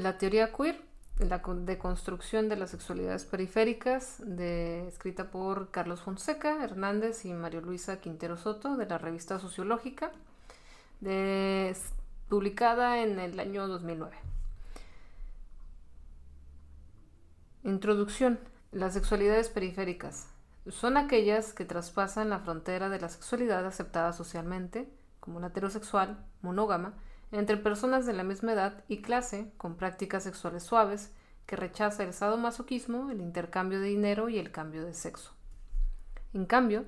la teoría queer, la deconstrucción de las sexualidades periféricas, escrita por Carlos Fonseca Hernández y Mario Luisa Quintero Soto, de la revista Sociológica, publicada en el año 2009. Introducción. Las sexualidades periféricas son aquellas que traspasan la frontera de la sexualidad aceptada socialmente, como la heterosexual, monógama, entre personas de la misma edad y clase con prácticas sexuales suaves, que rechaza el sadomasoquismo, el intercambio de dinero y el cambio de sexo. En cambio,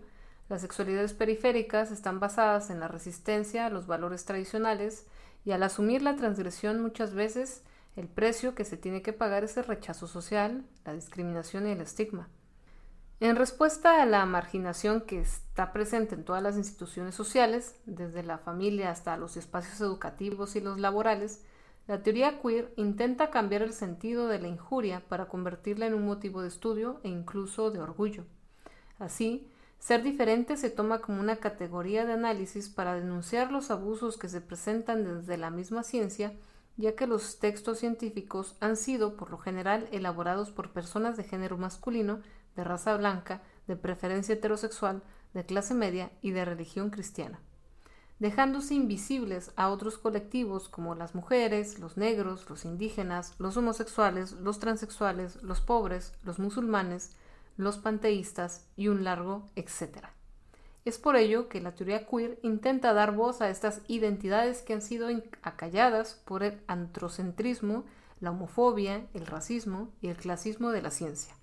las sexualidades periféricas están basadas en la resistencia a los valores tradicionales y al asumir la transgresión muchas veces el precio que se tiene que pagar es el rechazo social, la discriminación y el estigma. En respuesta a la marginación que está presente en todas las instituciones sociales, desde la familia hasta los espacios educativos y los laborales, la teoría queer intenta cambiar el sentido de la injuria para convertirla en un motivo de estudio e incluso de orgullo. Así, ser diferente se toma como una categoría de análisis para denunciar los abusos que se presentan desde la misma ciencia, ya que los textos científicos han sido, por lo general, elaborados por personas de género masculino de raza blanca, de preferencia heterosexual, de clase media y de religión cristiana, dejándose invisibles a otros colectivos como las mujeres, los negros, los indígenas, los homosexuales, los transexuales, los pobres, los musulmanes, los panteístas y un largo etcétera. Es por ello que la teoría queer intenta dar voz a estas identidades que han sido acalladas por el antrocentrismo, la homofobia, el racismo y el clasismo de la ciencia.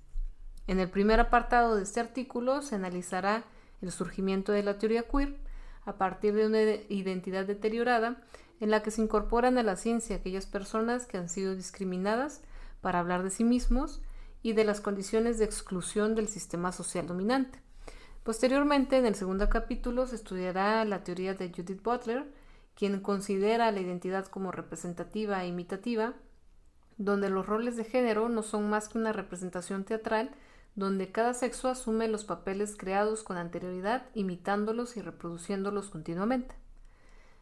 En el primer apartado de este artículo se analizará el surgimiento de la teoría queer a partir de una identidad deteriorada en la que se incorporan a la ciencia aquellas personas que han sido discriminadas para hablar de sí mismos y de las condiciones de exclusión del sistema social dominante. Posteriormente, en el segundo capítulo, se estudiará la teoría de Judith Butler, quien considera la identidad como representativa e imitativa, donde los roles de género no son más que una representación teatral donde cada sexo asume los papeles creados con anterioridad, imitándolos y reproduciéndolos continuamente.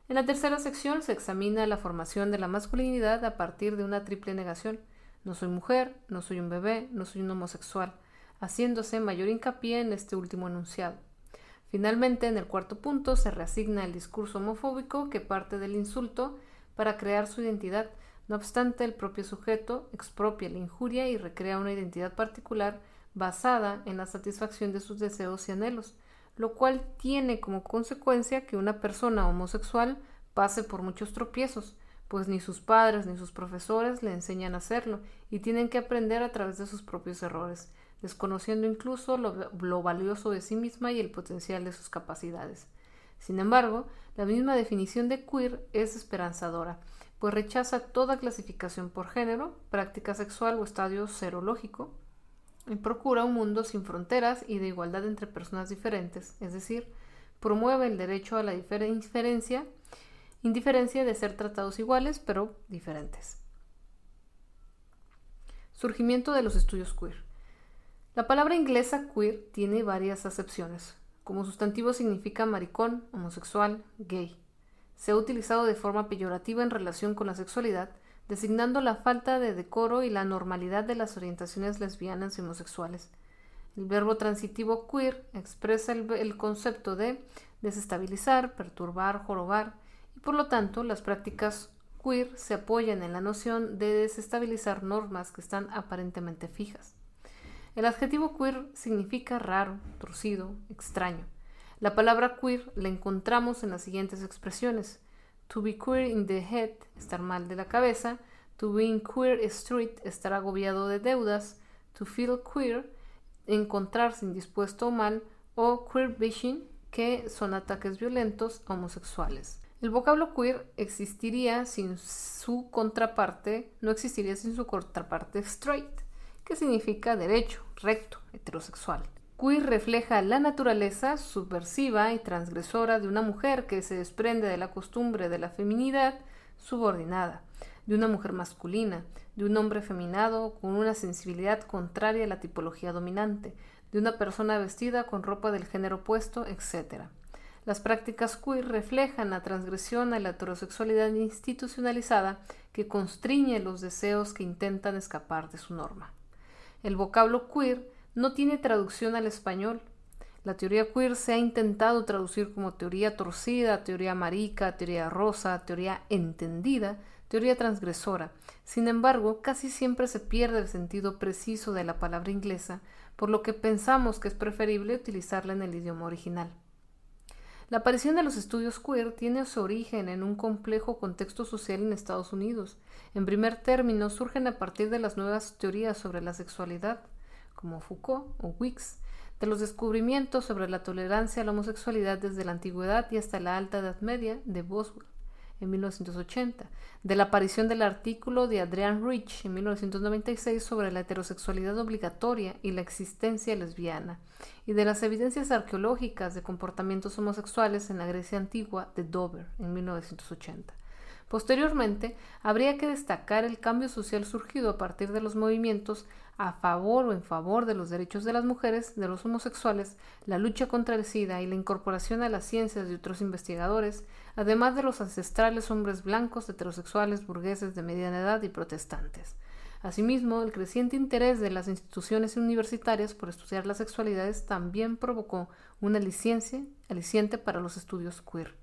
En la tercera sección se examina la formación de la masculinidad a partir de una triple negación. No soy mujer, no soy un bebé, no soy un homosexual, haciéndose mayor hincapié en este último enunciado. Finalmente, en el cuarto punto, se reasigna el discurso homofóbico que parte del insulto para crear su identidad. No obstante, el propio sujeto expropia la injuria y recrea una identidad particular basada en la satisfacción de sus deseos y anhelos, lo cual tiene como consecuencia que una persona homosexual pase por muchos tropiezos, pues ni sus padres ni sus profesores le enseñan a hacerlo y tienen que aprender a través de sus propios errores, desconociendo incluso lo, valioso de sí misma y el potencial de sus capacidades. Sin embargo, la misma definición de queer es esperanzadora, pues rechaza toda clasificación por género, práctica sexual o estadio serológico, y procura un mundo sin fronteras y de igualdad entre personas diferentes, es decir, promueve el derecho a la diferencia, indiferencia de ser tratados iguales pero diferentes. Surgimiento de los estudios queer. La palabra inglesa queer tiene varias acepciones. Como sustantivo significa maricón, homosexual, gay. Se ha utilizado de forma peyorativa en relación con la sexualidad, designando la falta de decoro y la normalidad de las orientaciones lesbianas y homosexuales. El verbo transitivo queer expresa el, concepto de desestabilizar, perturbar, jorobar, y por lo tanto las prácticas queer se apoyan en la noción de desestabilizar normas que están aparentemente fijas. El adjetivo queer significa raro, torcido, extraño. La palabra queer la encontramos en las siguientes expresiones. To be queer in the head, estar mal de la cabeza. To be in queer street, estar agobiado de deudas. To feel queer, encontrarse indispuesto o mal. O queer vision, que son ataques violentos homosexuales. El vocablo queer existiría sin su contraparte, no existiría sin su contraparte straight, que significa derecho, recto, heterosexual. Queer refleja la naturaleza subversiva y transgresora de una mujer que se desprende de la costumbre de la feminidad subordinada, de una mujer masculina, de un hombre feminado con una sensibilidad contraria a la tipología dominante, de una persona vestida con ropa del género opuesto, etc. Las prácticas queer reflejan la transgresión a la heterosexualidad institucionalizada que constriñe los deseos que intentan escapar de su norma. El vocablo queer no tiene traducción al español. La teoría queer se ha intentado traducir como teoría torcida, teoría marica, teoría rosa, teoría entendida, teoría transgresora. Sin embargo, casi siempre se pierde el sentido preciso de la palabra inglesa, por lo que pensamos que es preferible utilizarla en el idioma original. La aparición de los estudios queer tiene su origen en un complejo contexto social en Estados Unidos. En primer término, surgen a partir de las nuevas teorías sobre la sexualidad, como Foucault o Wicks, de los descubrimientos sobre la tolerancia a la homosexualidad desde la antigüedad y hasta la alta Edad Media de Boswell en 1980, de la aparición del artículo de Adrian Rich en 1996 sobre la heterosexualidad obligatoria y la existencia lesbiana, y de las evidencias arqueológicas de comportamientos homosexuales en la Grecia antigua de Dover en 1980. Posteriormente, habría que destacar el cambio social surgido a partir de los movimientos a favor o en favor de los derechos de las mujeres, de los homosexuales, la lucha contra el SIDA y la incorporación a las ciencias de otros investigadores, además de los ancestrales hombres blancos, heterosexuales, burgueses de mediana edad y protestantes. Asimismo, el creciente interés de las instituciones universitarias por estudiar las sexualidades también provocó un aliciente para los estudios queer.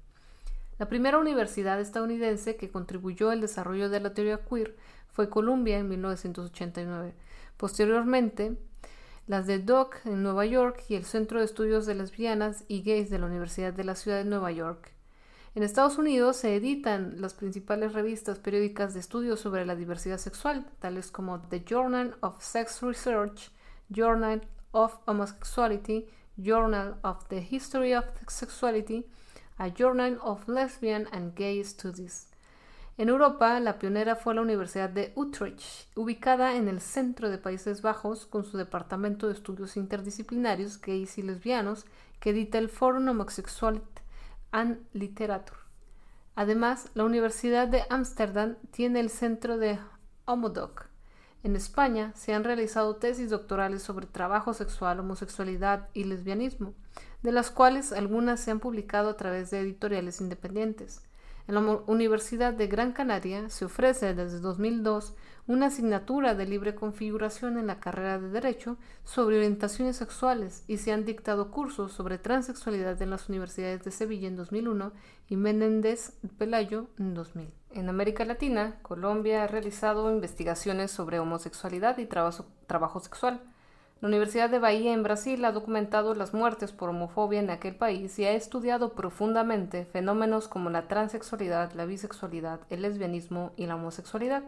La primera universidad estadounidense que contribuyó al desarrollo de la teoría queer fue Columbia en 1989. Posteriormente, las de Dock en Nueva York y el Centro de Estudios de Lesbianas y Gays de la Universidad de la Ciudad de Nueva York. En Estados Unidos se editan las principales revistas periódicas de estudios sobre la diversidad sexual, tales como The Journal of Sex Research, Journal of Homosexuality, Journal of the History of Sexuality, a Journal of Lesbian and Gay Studies. En Europa, la pionera fue la Universidad de Utrecht, ubicada en el centro de Países Bajos, con su departamento de estudios interdisciplinarios gays y lesbianos, que edita el Forum Homosexuality and Literature. Además, la Universidad de Ámsterdam tiene el centro de Homodoc. En España se han realizado tesis doctorales sobre trabajo sexual, homosexualidad y lesbianismo, de las cuales algunas se han publicado a través de editoriales independientes. En la Universidad de Gran Canaria se ofrece desde 2002 una asignatura de libre configuración en la carrera de Derecho sobre orientaciones sexuales y se han dictado cursos sobre transexualidad en las universidades de Sevilla en 2001 y Menéndez Pelayo en 2000. En América Latina, Colombia ha realizado investigaciones sobre homosexualidad y trabajo, trabajo sexual. La Universidad de Bahía en Brasil ha documentado las muertes por homofobia en aquel país y ha estudiado profundamente fenómenos como la transexualidad, la bisexualidad, el lesbianismo y la homosexualidad.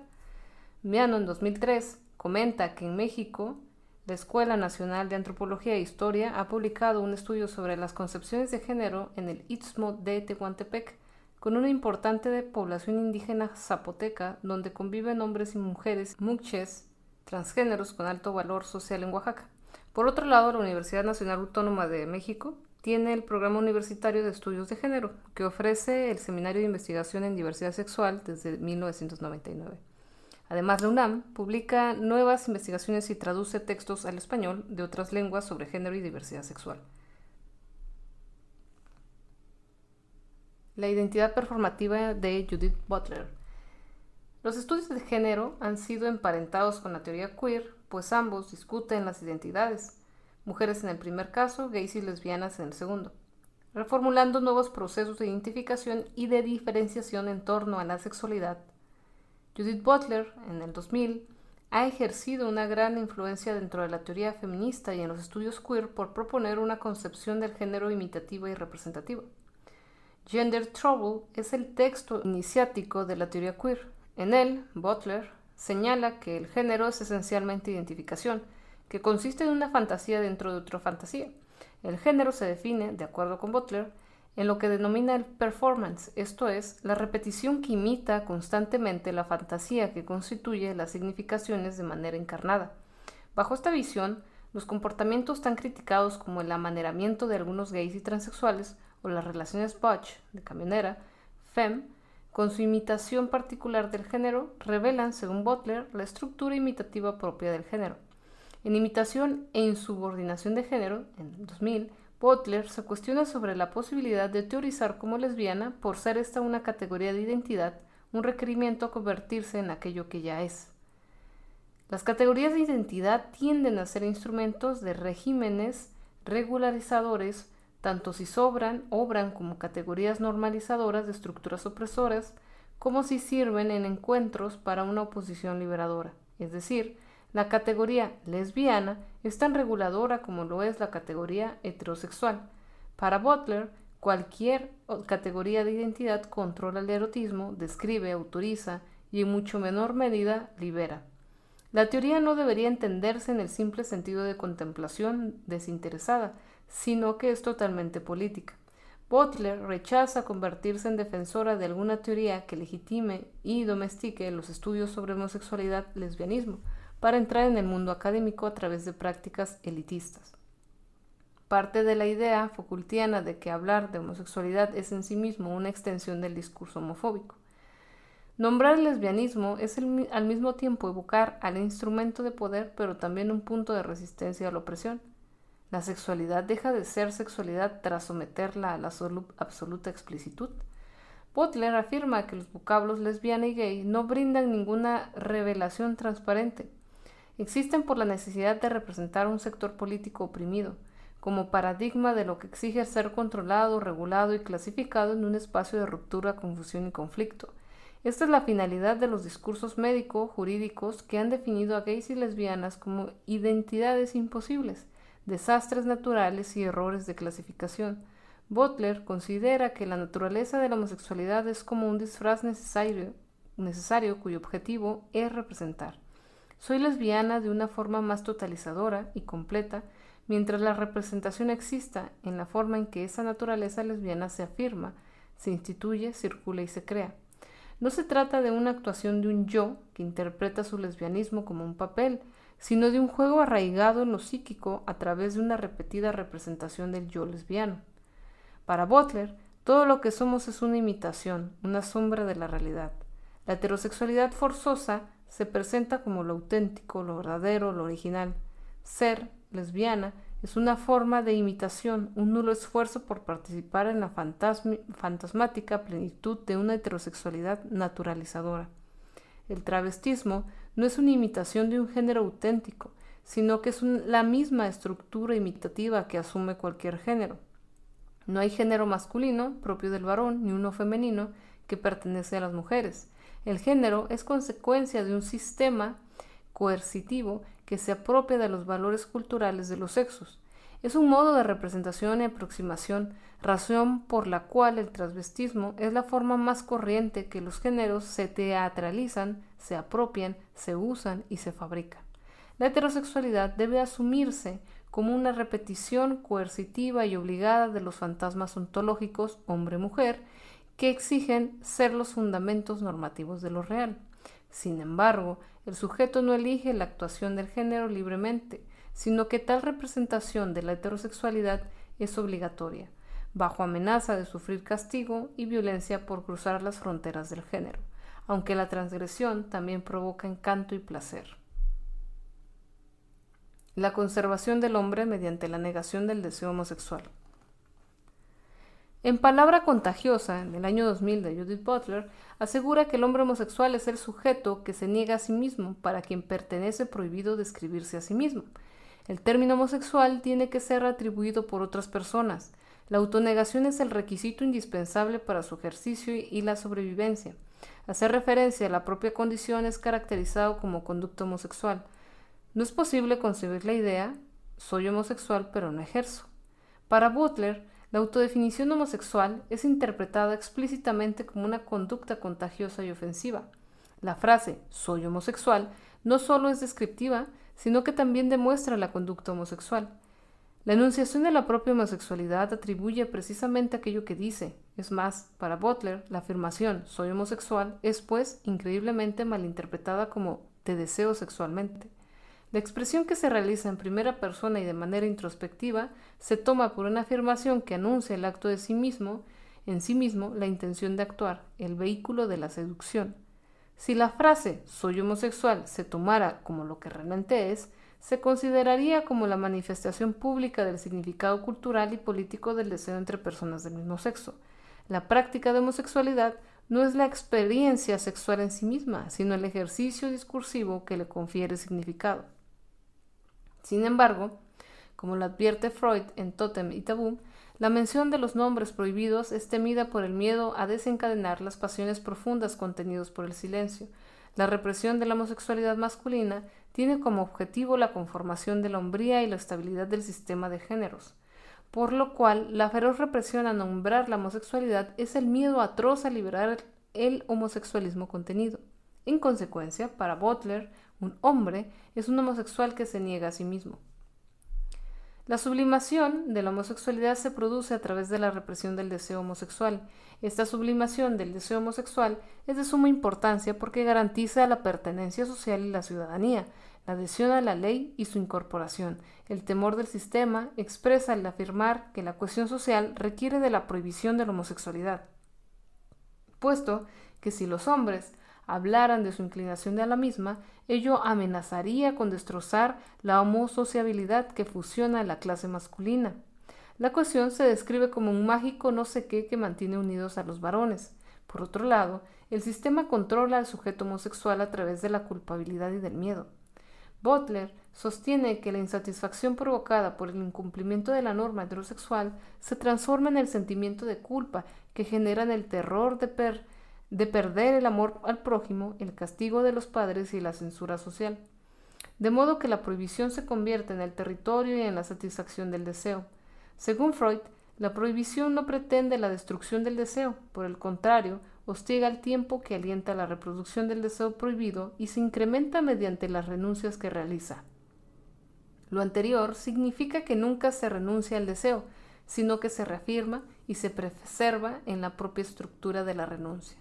Miano en 2003 comenta que en México la Escuela Nacional de Antropología e Historia ha publicado un estudio sobre las concepciones de género en el Istmo de Tehuantepec, con una importante población indígena zapoteca donde conviven hombres y mujeres muches transgéneros con alto valor social en Oaxaca. Por otro lado, la Universidad Nacional Autónoma de México tiene el Programa Universitario de Estudios de Género, que ofrece el Seminario de Investigación en Diversidad Sexual desde 1999. Además, la UNAM publica nuevas investigaciones y traduce textos al español de otras lenguas sobre género y diversidad sexual. La identidad performativa de Judith Butler. Los estudios de género han sido emparentados con la teoría queer, pues ambos discuten las identidades, mujeres en el primer caso, gays y lesbianas en el segundo, reformulando nuevos procesos de identificación y de diferenciación en torno a la sexualidad. Judith Butler, en el 2000, ha ejercido una gran influencia dentro de la teoría feminista y en los estudios queer por proponer una concepción del género imitativa y representativa. Gender Trouble es el texto iniciático de la teoría queer, en él, Butler señala que el género es esencialmente identificación, que consiste en una fantasía dentro de otra fantasía. El género se define, de acuerdo con Butler, en lo que denomina el performance, esto es, la repetición que imita constantemente la fantasía que constituye las significaciones de manera encarnada. Bajo esta visión, los comportamientos tan criticados como el amaneramiento de algunos gays y transexuales o las relaciones butch de camionera, femme, con su imitación particular del género, revelan, según Butler, la estructura imitativa propia del género. En imitación e insubordinación de género, en 2000, Butler se cuestiona sobre la posibilidad de teorizar como lesbiana por ser esta una categoría de identidad, un requerimiento a convertirse en aquello que ya es. Las categorías de identidad tienden a ser instrumentos de regímenes regularizadores, tanto si sobran, obran como categorías normalizadoras de estructuras opresoras, como si sirven en encuentros para una oposición liberadora. Es decir, la categoría lesbiana es tan reguladora como lo es la categoría heterosexual. Para Butler, cualquier categoría de identidad controla el erotismo, describe, autoriza y en mucho menor medida libera. La teoría no debería entenderse en el simple sentido de contemplación desinteresada, sino que es totalmente política. Butler rechaza convertirse en defensora de alguna teoría que legitime y domestique los estudios sobre homosexualidad lesbianismo para entrar en el mundo académico a través de prácticas elitistas. Parte de la idea Foucaultiana de que hablar de homosexualidad es en sí mismo una extensión del discurso homofóbico. Nombrar el lesbianismo es al mismo tiempo evocar al instrumento de poder, pero también un punto de resistencia a la opresión. La sexualidad deja de ser sexualidad tras someterla a la absoluta explicitud. Butler afirma que los vocablos lesbiana y gay no brindan ninguna revelación transparente. Existen por la necesidad de representar un sector político oprimido, como paradigma de lo que exige ser controlado, regulado y clasificado en un espacio de ruptura, confusión y conflicto esta es la finalidad de los discursos médico-jurídicos que han definido a gays y lesbianas como identidades imposibles, desastres naturales y errores de clasificación. Butler considera que la naturaleza de la homosexualidad es como un disfraz necesario, necesario cuyo objetivo es representar. Soy lesbiana de una forma más totalizadora y completa, mientras la representación exista en la forma en que esa naturaleza lesbiana se afirma, se instituye, circula y se crea. No se trata de una actuación de un yo que interpreta su lesbianismo como un papel, sino de un juego arraigado en lo psíquico a través de una repetida representación del yo lesbiano. Para Butler, todo lo que somos es una imitación, una sombra de la realidad. La heterosexualidad forzosa se presenta como lo auténtico, lo verdadero, lo original. Ser lesbiana es una forma de imitación, un nulo esfuerzo por participar en la fantasmática plenitud de una heterosexualidad naturalizadora. El travestismo no es una imitación de un género auténtico, sino que es la misma estructura imitativa que asume cualquier género. No hay género masculino propio del varón ni uno femenino que pertenece a las mujeres. El género es consecuencia de un sistema coercitivo que se apropia de los valores culturales de los sexos. Es un modo de representación y aproximación, razón por la cual el transvestismo es la forma más corriente que los géneros se teatralizan, se apropian, se usan y se fabrican. La heterosexualidad debe asumirse como una repetición coercitiva y obligada de los fantasmas ontológicos hombre-mujer que exigen ser los fundamentos normativos de lo real. Sin embargo, el sujeto no elige la actuación del género libremente, sino que tal representación de la heterosexualidad es obligatoria, bajo amenaza de sufrir castigo y violencia por cruzar las fronteras del género, aunque la transgresión también provoca encanto y placer. La conservación del hombre mediante la negación del deseo homosexual. En Palabra Contagiosa, en el año 2000 de Judith Butler, asegura que el hombre homosexual es el sujeto que se niega a sí mismo, para quien pertenece prohibido describirse a sí mismo. El término homosexual tiene que ser atribuido por otras personas. La autonegación es el requisito indispensable para su ejercicio y la sobrevivencia. Hacer referencia a la propia condición es caracterizado como conducta homosexual. No es posible concebir la idea soy homosexual pero no ejerzo. Para Butler, la autodefinición homosexual es interpretada explícitamente como una conducta contagiosa y ofensiva. La frase soy homosexual no solo es descriptiva, sino que también demuestra la conducta homosexual. La enunciación de la propia homosexualidad atribuye precisamente aquello que dice. Es más, para Butler, la afirmación soy homosexual es, pues, increíblemente malinterpretada como te deseo sexualmente. La expresión que se realiza en primera persona y de manera introspectiva se toma por una afirmación que anuncia el acto de sí mismo, en sí mismo la intención de actuar, el vehículo de la seducción. Si la frase soy homosexual se tomara como lo que realmente es, se consideraría como la manifestación pública del significado cultural y político del deseo entre personas del mismo sexo. La práctica de homosexualidad no es la experiencia sexual en sí misma, sino el ejercicio discursivo que le confiere significado. Sin embargo, como lo advierte Freud en Totem y Tabú, la mención de los nombres prohibidos es temida por el miedo a desencadenar las pasiones profundas contenidos por el silencio. La represión de la homosexualidad masculina tiene como objetivo la conformación de la hombría y la estabilidad del sistema de géneros, por lo cual la feroz represión a nombrar la homosexualidad es el miedo atroz a liberar el homosexualismo contenido. En consecuencia, para Butler, un hombre es un homosexual que se niega a sí mismo. La sublimación de la homosexualidad se produce a través de la represión del deseo homosexual. Esta sublimación del deseo homosexual es de suma importancia porque garantiza la pertenencia social y la ciudadanía, la adhesión a la ley y su incorporación. El temor del sistema expresa el afirmar que la cuestión social requiere de la prohibición de la homosexualidad, puesto que si los hombres hablaran de su inclinación de la misma, ello amenazaría con destrozar la homosociabilidad que fusiona a la clase masculina. La cuestión se describe como un mágico no sé qué que mantiene unidos a los varones. Por otro lado, el sistema controla al sujeto homosexual a través de la culpabilidad y del miedo. Butler sostiene que la insatisfacción provocada por el incumplimiento de la norma heterosexual se transforma en el sentimiento de culpa que genera en el terror de per de perder el amor al prójimo, el castigo de los padres y la censura social. De modo que la prohibición se convierte en el territorio y en la satisfacción del deseo. Según Freud, la prohibición no pretende la destrucción del deseo, por el contrario, hostiga el tiempo que alienta la reproducción del deseo prohibido y se incrementa mediante las renuncias que realiza. Lo anterior significa que nunca se renuncia al deseo, sino que se reafirma y se preserva en la propia estructura de la renuncia.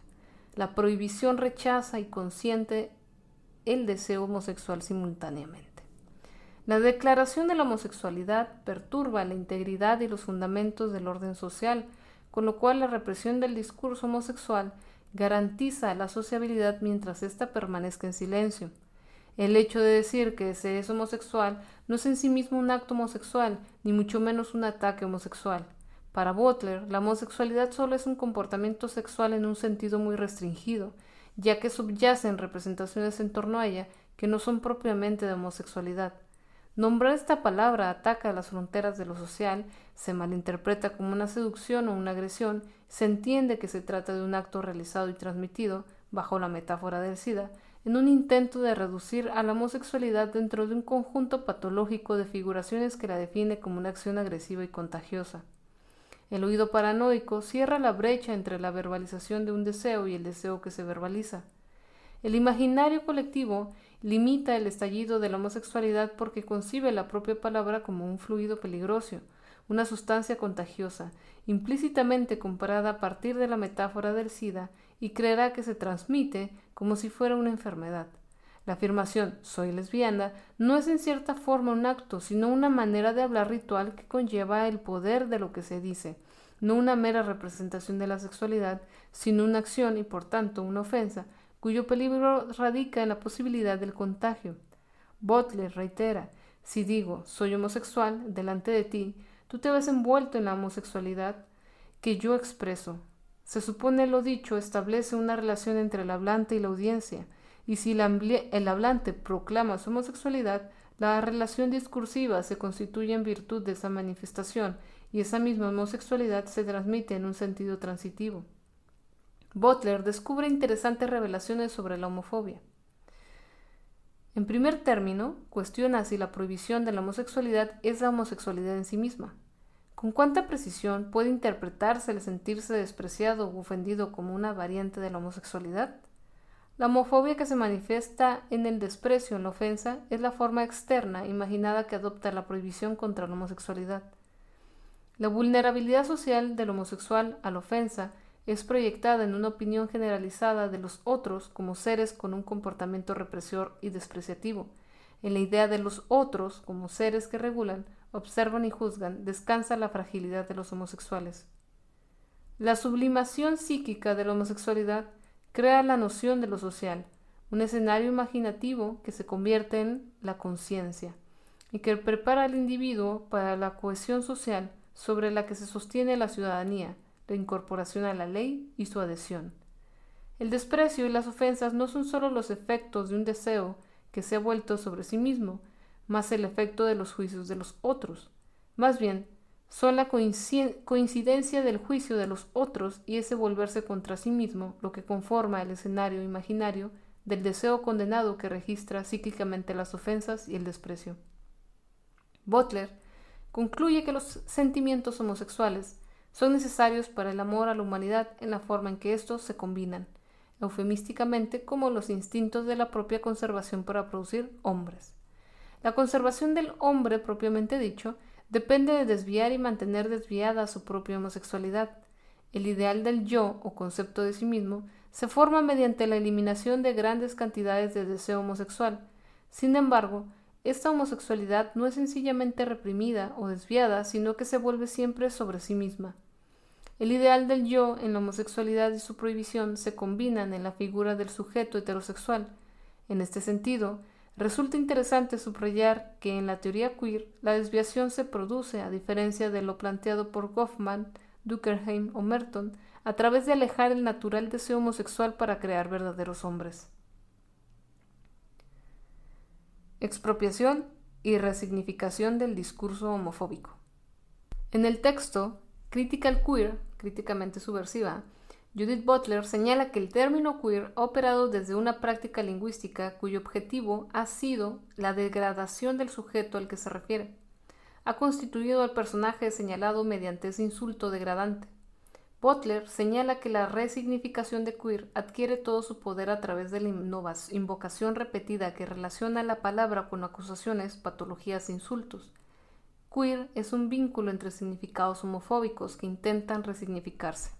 La prohibición rechaza y consiente el deseo homosexual simultáneamente. La declaración de la homosexualidad perturba la integridad y los fundamentos del orden social, con lo cual la represión del discurso homosexual garantiza la sociabilidad mientras ésta permanezca en silencio. El hecho de decir que se es homosexual no es en sí mismo un acto homosexual, ni mucho menos un ataque homosexual. Para Butler, la homosexualidad solo es un comportamiento sexual en un sentido muy restringido, ya que subyacen representaciones en torno a ella que no son propiamente de homosexualidad. Nombrar esta palabra ataca a las fronteras de lo social, se malinterpreta como una seducción o una agresión, se entiende que se trata de un acto realizado y transmitido, bajo la metáfora del SIDA, en un intento de reducir a la homosexualidad dentro de un conjunto patológico de figuraciones que la define como una acción agresiva y contagiosa. El oído paranoico cierra la brecha entre la verbalización de un deseo y el deseo que se verbaliza. El imaginario colectivo limita el estallido de la homosexualidad porque concibe la propia palabra como un fluido peligroso, una sustancia contagiosa, implícitamente comparada a partir de la metáfora del SIDA, y creerá que se transmite como si fuera una enfermedad. La afirmación soy lesbiana no es en cierta forma un acto, sino una manera de hablar ritual que conlleva el poder de lo que se dice, no una mera representación de la sexualidad, sino una acción y por tanto una ofensa, cuyo peligro radica en la posibilidad del contagio. Butler reitera si digo soy homosexual delante de ti, tú te ves envuelto en la homosexualidad que yo expreso. Se supone lo dicho establece una relación entre el hablante y la audiencia, y si el hablante proclama su homosexualidad, la relación discursiva se constituye en virtud de esa manifestación y esa misma homosexualidad se transmite en un sentido transitivo. Butler descubre interesantes revelaciones sobre la homofobia. En primer término, cuestiona si la prohibición de la homosexualidad es la homosexualidad en sí misma. ¿Con cuánta precisión puede interpretarse el sentirse despreciado o ofendido como una variante de la homosexualidad? La homofobia que se manifiesta en el desprecio, en la ofensa, es la forma externa imaginada que adopta la prohibición contra la homosexualidad. La vulnerabilidad social del homosexual a la ofensa es proyectada en una opinión generalizada de los otros como seres con un comportamiento represor y despreciativo. En la idea de los otros como seres que regulan, observan y juzgan, descansa la fragilidad de los homosexuales. La sublimación psíquica de la homosexualidad crea la noción de lo social, un escenario imaginativo que se convierte en la conciencia. y que prepara al individuo para la cohesión social sobre la que se sostiene la ciudadanía, la incorporación a la ley y su adhesión. El desprecio y las ofensas no son sólo los efectos de un deseo que se ha vuelto sobre sí mismo, más el efecto de los juicios de los otros. Más bien, son la coincidencia del juicio de los otros y ese volverse contra sí mismo lo que conforma el escenario imaginario del deseo condenado que registra cíclicamente las ofensas y el desprecio. Butler concluye que los sentimientos homosexuales son necesarios para el amor a la humanidad en la forma en que estos se combinan, eufemísticamente como los instintos de la propia conservación para producir hombres. La conservación del hombre propiamente dicho depende de desviar y mantener desviada su propia homosexualidad. El ideal del yo o concepto de sí mismo se forma mediante la eliminación de grandes cantidades de deseo homosexual. Sin embargo, esta homosexualidad no es sencillamente reprimida o desviada, sino que se vuelve siempre sobre sí misma. El ideal del yo en la homosexualidad y su prohibición se combinan en la figura del sujeto heterosexual. En este sentido, resulta interesante subrayar que en la teoría queer la desviación se produce, a diferencia de lo planteado por Goffman, Duckerheim o Merton, a través de alejar el natural deseo homosexual para crear verdaderos hombres. Expropiación y resignificación del discurso homofóbico. En el texto Critical Queer, críticamente subversiva, Judith Butler señala que el término queer ha operado desde una práctica lingüística cuyo objetivo ha sido la degradación del sujeto al que se refiere. Ha constituido al personaje señalado mediante ese insulto degradante. Butler señala que la resignificación de queer adquiere todo su poder a través de la invocación repetida que relaciona la palabra con acusaciones, patologías e insultos. Queer es un vínculo entre significados homofóbicos que intentan resignificarse.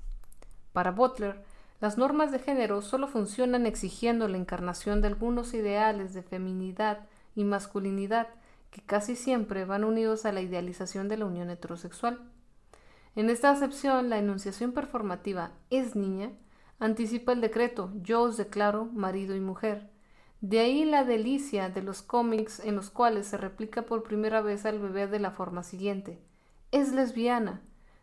Para Butler, las normas de género solo funcionan exigiendo la encarnación de algunos ideales de feminidad y masculinidad que casi siempre van unidos a la idealización de la unión heterosexual. En esta acepción, la enunciación performativa es niña anticipa el decreto yo os declaro marido y mujer. De ahí la delicia de los cómics en los cuales se replica por primera vez al bebé de la forma siguiente. Es lesbiana.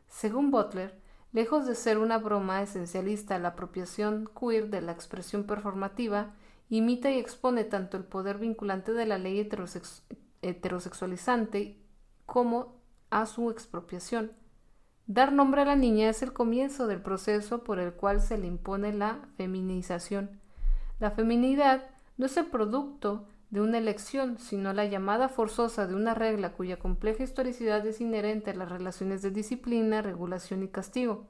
Según Butler, lejos de ser una broma esencialista, la apropiación queer de la expresión performativa imita y expone tanto el poder vinculante de la ley heterosexualizante como a su expropiación. Dar nombre a la niña es el comienzo del proceso por el cual se le impone la feminización. La feminidad no es el producto de una elección, sino la llamada forzosa de una regla cuya compleja historicidad es inherente a las relaciones de disciplina, regulación y castigo.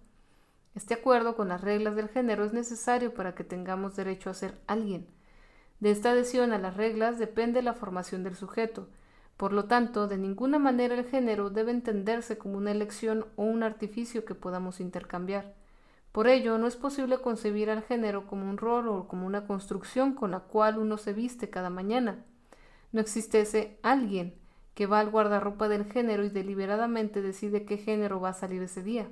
Este acuerdo con las reglas del género es necesario para que tengamos derecho a ser alguien. De esta adhesión a las reglas depende la formación del sujeto, por lo tanto, de ninguna manera el género debe entenderse como una elección o un artificio que podamos intercambiar. Por ello, no es posible concebir al género como un rol o como una construcción con la cual uno se viste cada mañana. No existe ese alguien que va al guardarropa del género y deliberadamente decide qué género va a salir ese día.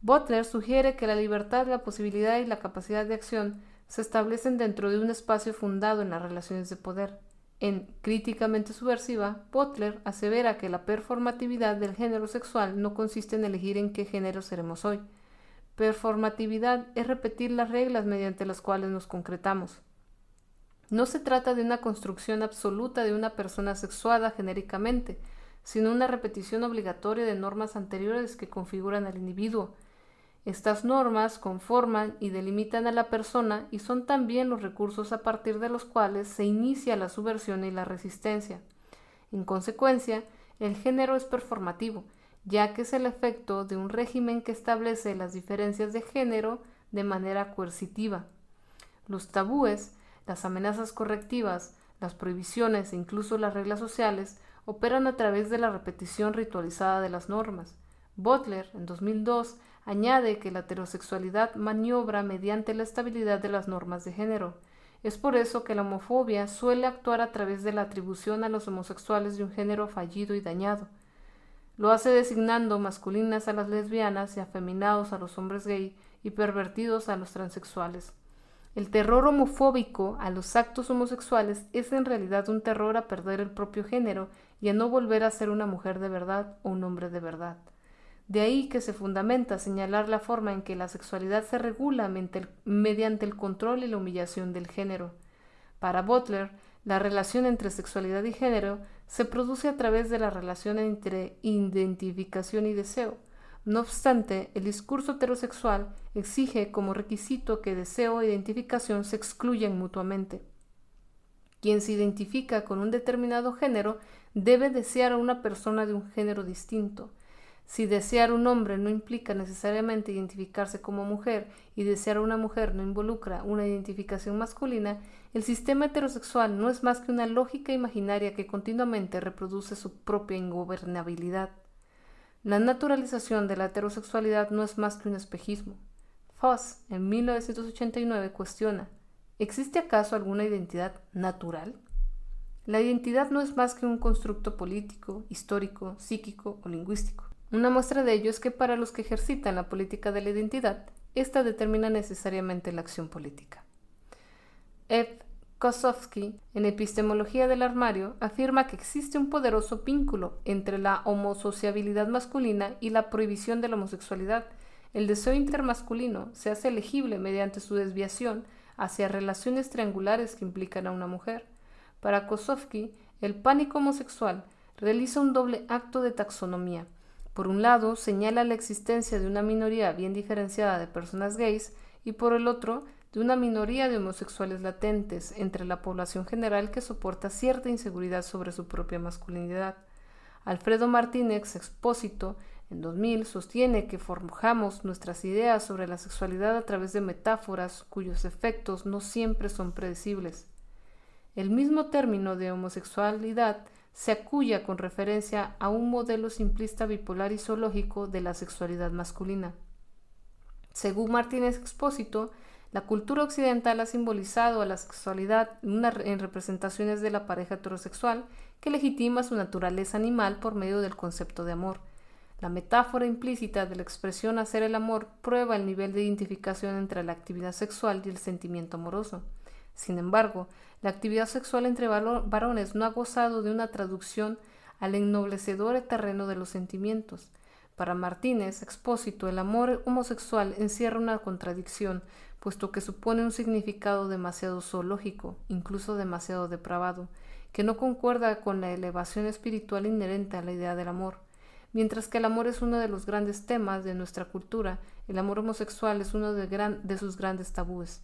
Butler sugiere que la libertad, la posibilidad y la capacidad de acción se establecen dentro de un espacio fundado en las relaciones de poder. En Críticamente Subversiva, Butler asevera que la performatividad del género sexual no consiste en elegir en qué género seremos hoy. Performatividad es repetir las reglas mediante las cuales nos concretamos. No se trata de una construcción absoluta de una persona sexuada genéricamente, sino una repetición obligatoria de normas anteriores que configuran al individuo, estas normas conforman y delimitan a la persona y son también los recursos a partir de los cuales se inicia la subversión y la resistencia. En consecuencia, el género es performativo, ya que es el efecto de un régimen que establece las diferencias de género de manera coercitiva. Los tabúes, las amenazas correctivas, las prohibiciones e incluso las reglas sociales operan a través de la repetición ritualizada de las normas. Butler, en 2002, Añade que la heterosexualidad maniobra mediante la estabilidad de las normas de género. Es por eso que la homofobia suele actuar a través de la atribución a los homosexuales de un género fallido y dañado. Lo hace designando masculinas a las lesbianas y afeminados a los hombres gay y pervertidos a los transexuales. El terror homofóbico a los actos homosexuales es en realidad un terror a perder el propio género y a no volver a ser una mujer de verdad o un hombre de verdad. De ahí que se fundamenta señalar la forma en que la sexualidad se regula mediante el control y la humillación del género. Para Butler, la relación entre sexualidad y género se produce a través de la relación entre identificación y deseo, no obstante, el discurso heterosexual exige como requisito que deseo e identificación se excluyan mutuamente. Quien se identifica con un determinado género debe desear a una persona de un género distinto. Si desear un hombre no implica necesariamente identificarse como mujer y desear una mujer no involucra una identificación masculina, el sistema heterosexual no es más que una lógica imaginaria que continuamente reproduce su propia ingobernabilidad. La naturalización de la heterosexualidad no es más que un espejismo. Foss, en 1989, cuestiona, ¿existe acaso alguna identidad natural? La identidad no es más que un constructo político, histórico, psíquico o lingüístico. Una muestra de ello es que para los que ejercitan la política de la identidad, ésta determina necesariamente la acción política. Kosowski, en Epistemología del Armario, afirma que existe un poderoso vínculo entre la homosociabilidad masculina y la prohibición de la homosexualidad. El deseo intermasculino se hace elegible mediante su desviación hacia relaciones triangulares que implican a una mujer. Para Kosowski, el pánico homosexual realiza un doble acto de taxonomía. Por un lado, señala la existencia de una minoría bien diferenciada de personas gays y por el otro, de una minoría de homosexuales latentes entre la población general que soporta cierta inseguridad sobre su propia masculinidad. Alfredo Martínez, expósito, en 2000 sostiene que forjamos nuestras ideas sobre la sexualidad a través de metáforas cuyos efectos no siempre son predecibles. El mismo término de homosexualidad se acuya con referencia a un modelo simplista bipolar y zoológico de la sexualidad masculina. Según Martínez Expósito, la cultura occidental ha simbolizado a la sexualidad en representaciones de la pareja heterosexual que legitima su naturaleza animal por medio del concepto de amor. La metáfora implícita de la expresión hacer el amor prueba el nivel de identificación entre la actividad sexual y el sentimiento amoroso. Sin embargo, la actividad sexual entre varones no ha gozado de una traducción al ennoblecedor terreno de los sentimientos. Para Martínez, expósito, el amor homosexual encierra una contradicción, puesto que supone un significado demasiado zoológico, incluso demasiado depravado, que no concuerda con la elevación espiritual inherente a la idea del amor. Mientras que el amor es uno de los grandes temas de nuestra cultura, el amor homosexual es uno de, de sus grandes tabúes.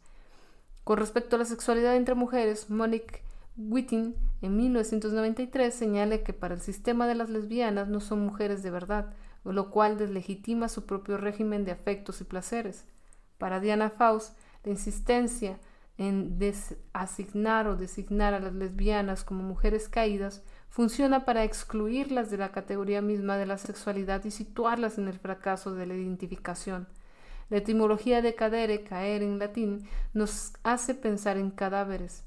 Con respecto a la sexualidad entre mujeres, Monique Witting en 1993 señala que para el sistema de las lesbianas no son mujeres de verdad, lo cual deslegitima su propio régimen de afectos y placeres. Para Diana Faust, la insistencia en asignar o designar a las lesbianas como mujeres caídas funciona para excluirlas de la categoría misma de la sexualidad y situarlas en el fracaso de la identificación. La etimología de cadere, caer en latín, nos hace pensar en cadáveres.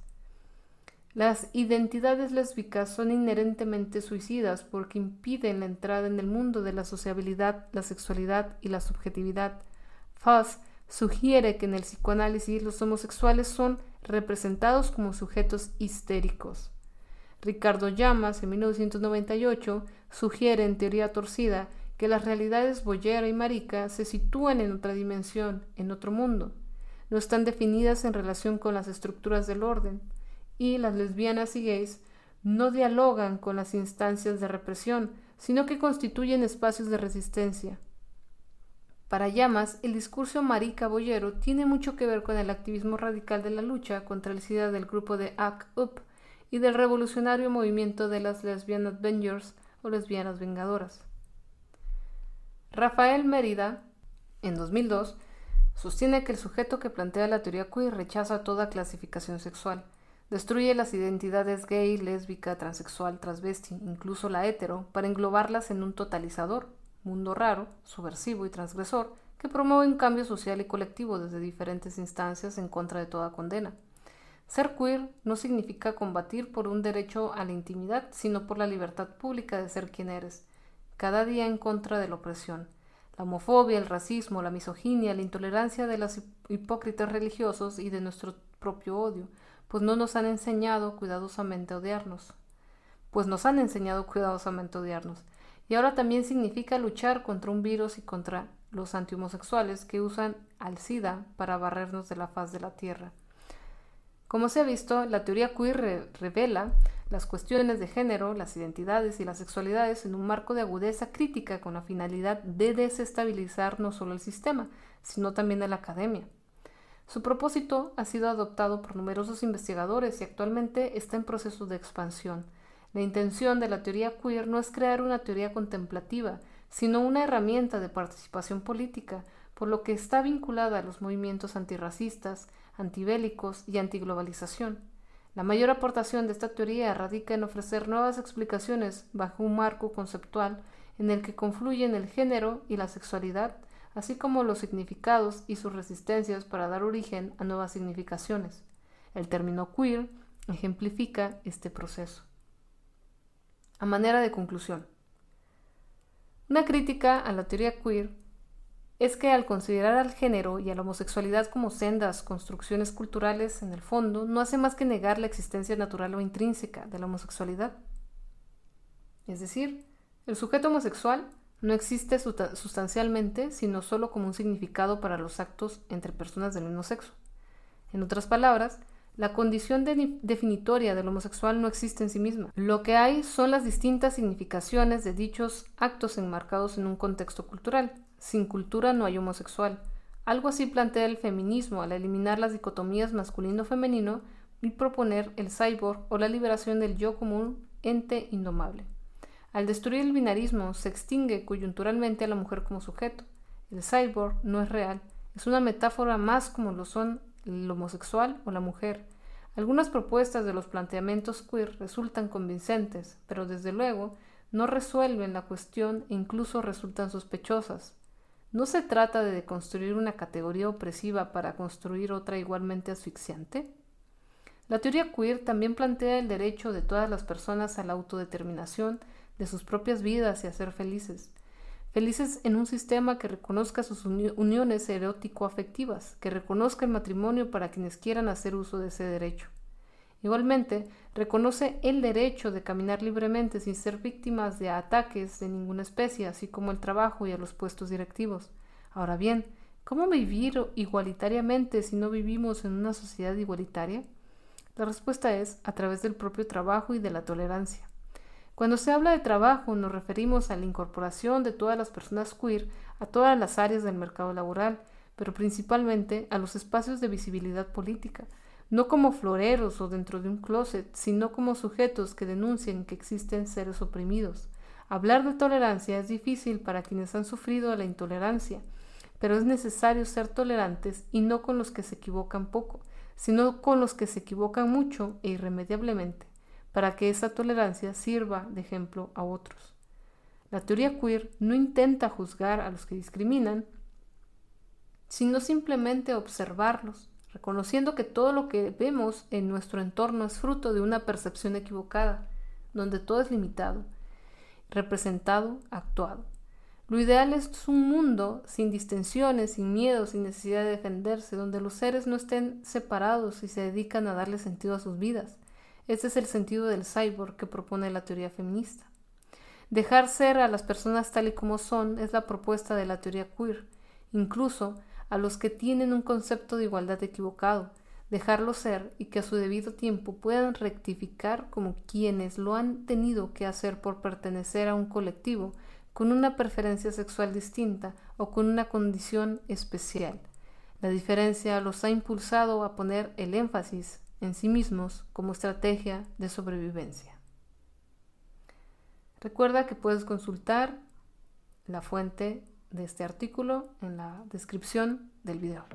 Las identidades lésbicas son inherentemente suicidas porque impiden la entrada en el mundo de la sociabilidad, la sexualidad y la subjetividad. Faust sugiere que en el psicoanálisis los homosexuales son representados como sujetos histéricos. Ricardo Llamas, en 1998, sugiere en teoría torcida que las realidades boyera y marica se sitúan en otra dimensión, en otro mundo. No están definidas en relación con las estructuras del orden, y las lesbianas y gays no dialogan con las instancias de represión, sino que constituyen espacios de resistencia, para Llamas, el discurso marica boyero tiene mucho que ver con el activismo radical de la lucha contra el SIDA del grupo de ACT UP y del revolucionario movimiento de las Lesbian Avengers o lesbianas vengadoras. Rafael Mérida, en 2002, sostiene que el sujeto que plantea la teoría queer rechaza toda clasificación sexual, destruye las identidades gay, lésbica, transexual, transvesti, incluso la hetero, para englobarlas en un totalizador, mundo raro, subversivo y transgresor, que promueve un cambio social y colectivo desde diferentes instancias en contra de toda condena. Ser queer no significa combatir por un derecho a la intimidad, sino por la libertad pública de ser quien eres, cada día en contra de la opresión. La homofobia, el racismo, la misoginia, la intolerancia de los hipócritas religiosos y de nuestro propio odio, pues no nos han enseñado cuidadosamente a odiarnos. Pues nos han enseñado cuidadosamente a odiarnos. Y ahora también significa luchar contra un virus y contra los antihomosexuales que usan al SIDA para barrernos de la faz de la Tierra. Como se ha visto, la teoría queer revela las cuestiones de género, las identidades y las sexualidades en un marco de agudeza crítica con la finalidad de desestabilizar no solo el sistema, sino también la academia. Su propósito ha sido adoptado por numerosos investigadores y actualmente está en proceso de expansión. La intención de la teoría queer no es crear una teoría contemplativa, sino una herramienta de participación política, por lo que está vinculada a los movimientos antirracistas, antibélicos y antiglobalización. La mayor aportación de esta teoría radica en ofrecer nuevas explicaciones bajo un marco conceptual en el que confluyen el género y la sexualidad, así como los significados y sus resistencias para dar origen a nuevas significaciones. El término queer ejemplifica este proceso. A manera de conclusión, una crítica a la teoría queer es que al considerar al género y a la homosexualidad como sendas construcciones culturales, en el fondo, no hace más que negar la existencia natural o intrínseca de la homosexualidad. Es decir, el sujeto homosexual no existe sustancialmente, sino solo como un significado para los actos entre personas del mismo sexo. En otras palabras, la condición definitoria del homosexual no existe en sí misma. Lo que hay son las distintas significaciones de dichos actos enmarcados en un contexto cultural, sin cultura no hay homosexual. Algo así plantea el feminismo al eliminar las dicotomías masculino-femenino y proponer el cyborg o la liberación del yo como un ente indomable. Al destruir el binarismo se extingue coyunturalmente a la mujer como sujeto. El cyborg no es real, es una metáfora más como lo son el homosexual o la mujer. Algunas propuestas de los planteamientos queer resultan convincentes, pero desde luego no resuelven la cuestión e incluso resultan sospechosas. ¿No se trata de construir una categoría opresiva para construir otra igualmente asfixiante? La teoría queer también plantea el derecho de todas las personas a la autodeterminación de sus propias vidas y a ser felices. Felices en un sistema que reconozca sus uniones erótico-afectivas, que reconozca el matrimonio para quienes quieran hacer uso de ese derecho. Igualmente, reconoce el derecho de caminar libremente sin ser víctimas de ataques de ninguna especie, así como el trabajo y a los puestos directivos. Ahora bien, ¿cómo vivir igualitariamente si no vivimos en una sociedad igualitaria? La respuesta es a través del propio trabajo y de la tolerancia. Cuando se habla de trabajo nos referimos a la incorporación de todas las personas queer a todas las áreas del mercado laboral, pero principalmente a los espacios de visibilidad política, no como floreros o dentro de un closet, sino como sujetos que denuncian que existen seres oprimidos. Hablar de tolerancia es difícil para quienes han sufrido la intolerancia, pero es necesario ser tolerantes y no con los que se equivocan poco, sino con los que se equivocan mucho e irremediablemente, para que esa tolerancia sirva de ejemplo a otros. La teoría queer no intenta juzgar a los que discriminan, sino simplemente observarlos reconociendo que todo lo que vemos en nuestro entorno es fruto de una percepción equivocada, donde todo es limitado, representado, actuado. Lo ideal es un mundo sin distensiones, sin miedo, sin necesidad de defenderse, donde los seres no estén separados y se dedican a darle sentido a sus vidas. Ese es el sentido del cyborg que propone la teoría feminista. Dejar ser a las personas tal y como son es la propuesta de la teoría queer. Incluso a los que tienen un concepto de igualdad equivocado, dejarlo ser y que a su debido tiempo puedan rectificar como quienes lo han tenido que hacer por pertenecer a un colectivo con una preferencia sexual distinta o con una condición especial. La diferencia los ha impulsado a poner el énfasis en sí mismos como estrategia de sobrevivencia. Recuerda que puedes consultar la fuente de este artículo en la descripción del video.